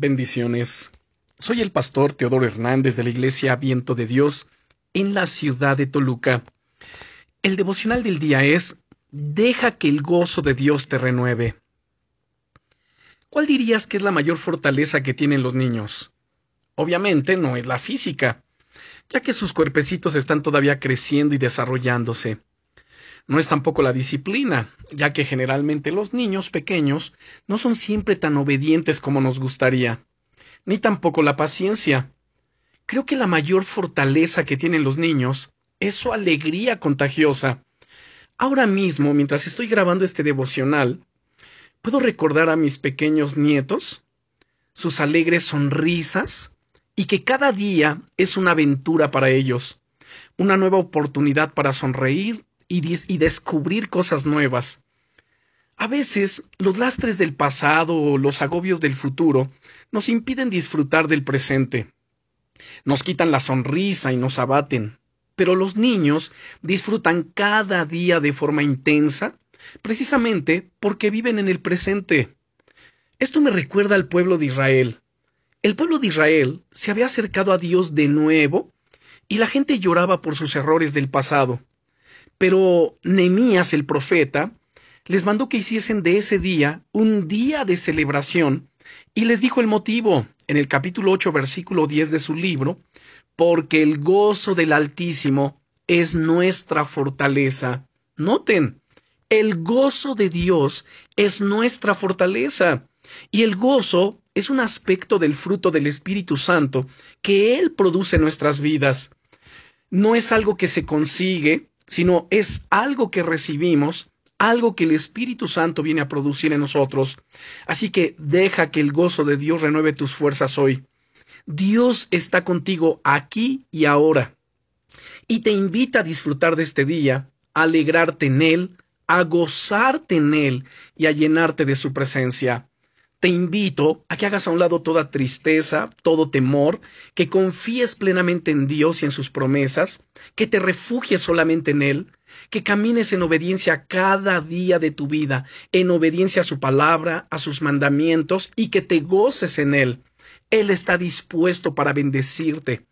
Bendiciones. Soy el pastor Teodoro Hernández de la Iglesia Viento de Dios en la ciudad de Toluca. El devocional del día es Deja que el gozo de Dios te renueve. ¿Cuál dirías que es la mayor fortaleza que tienen los niños? Obviamente no es la física, ya que sus cuerpecitos están todavía creciendo y desarrollándose. No es tampoco la disciplina, ya que generalmente los niños pequeños no son siempre tan obedientes como nos gustaría, ni tampoco la paciencia. Creo que la mayor fortaleza que tienen los niños es su alegría contagiosa. Ahora mismo, mientras estoy grabando este devocional, puedo recordar a mis pequeños nietos, sus alegres sonrisas, y que cada día es una aventura para ellos, una nueva oportunidad para sonreír y, descubrir cosas nuevas. A veces los lastres del pasado o los agobios del futuro nos impiden disfrutar del presente. Nos quitan la sonrisa y nos abaten. Pero los niños disfrutan cada día de forma intensa, precisamente porque viven en el presente. Esto me recuerda al pueblo de Israel. El pueblo de Israel se había acercado a Dios de nuevo y la gente lloraba por sus errores del pasado. Pero Nemías el profeta les mandó que hiciesen de ese día un día de celebración y les dijo el motivo en el capítulo 8 versículo 10 de su libro, porque el gozo del Altísimo es nuestra fortaleza. Noten, el gozo de Dios es nuestra fortaleza. Y el gozo es un aspecto del fruto del Espíritu Santo que Él produce en nuestras vidas. No es algo que se consigue, sino es algo que recibimos, algo que el Espíritu Santo viene a producir en nosotros. Así que deja que el gozo de Dios renueve tus fuerzas hoy. Dios está contigo aquí y ahora. Y te invita a disfrutar de este día, a alegrarte en Él, a gozarte en Él y a llenarte de su presencia te invito a que hagas a un lado toda tristeza, todo temor, que confíes plenamente en Dios y en sus promesas, que te refugies solamente en Él, que camines en obediencia cada día de tu vida, en obediencia a su palabra, a sus mandamientos, y que te goces en Él. Él está dispuesto para bendecirte.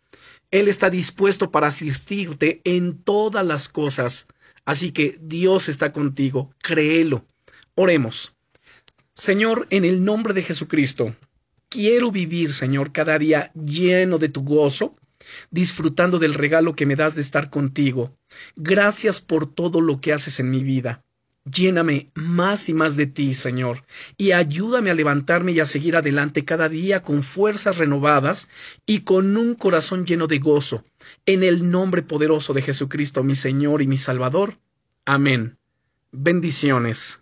Él está dispuesto para asistirte en todas las cosas. Así que Dios está contigo, créelo. Oremos. Señor, en el nombre de Jesucristo, quiero vivir, Señor, cada día lleno de tu gozo, disfrutando del regalo que me das de estar contigo. Gracias por todo lo que haces en mi vida. Lléname más y más de ti, Señor, y ayúdame a levantarme y a seguir adelante cada día con fuerzas renovadas y con un corazón lleno de gozo, en el nombre poderoso de Jesucristo, mi Señor y mi Salvador. Amén. Bendiciones.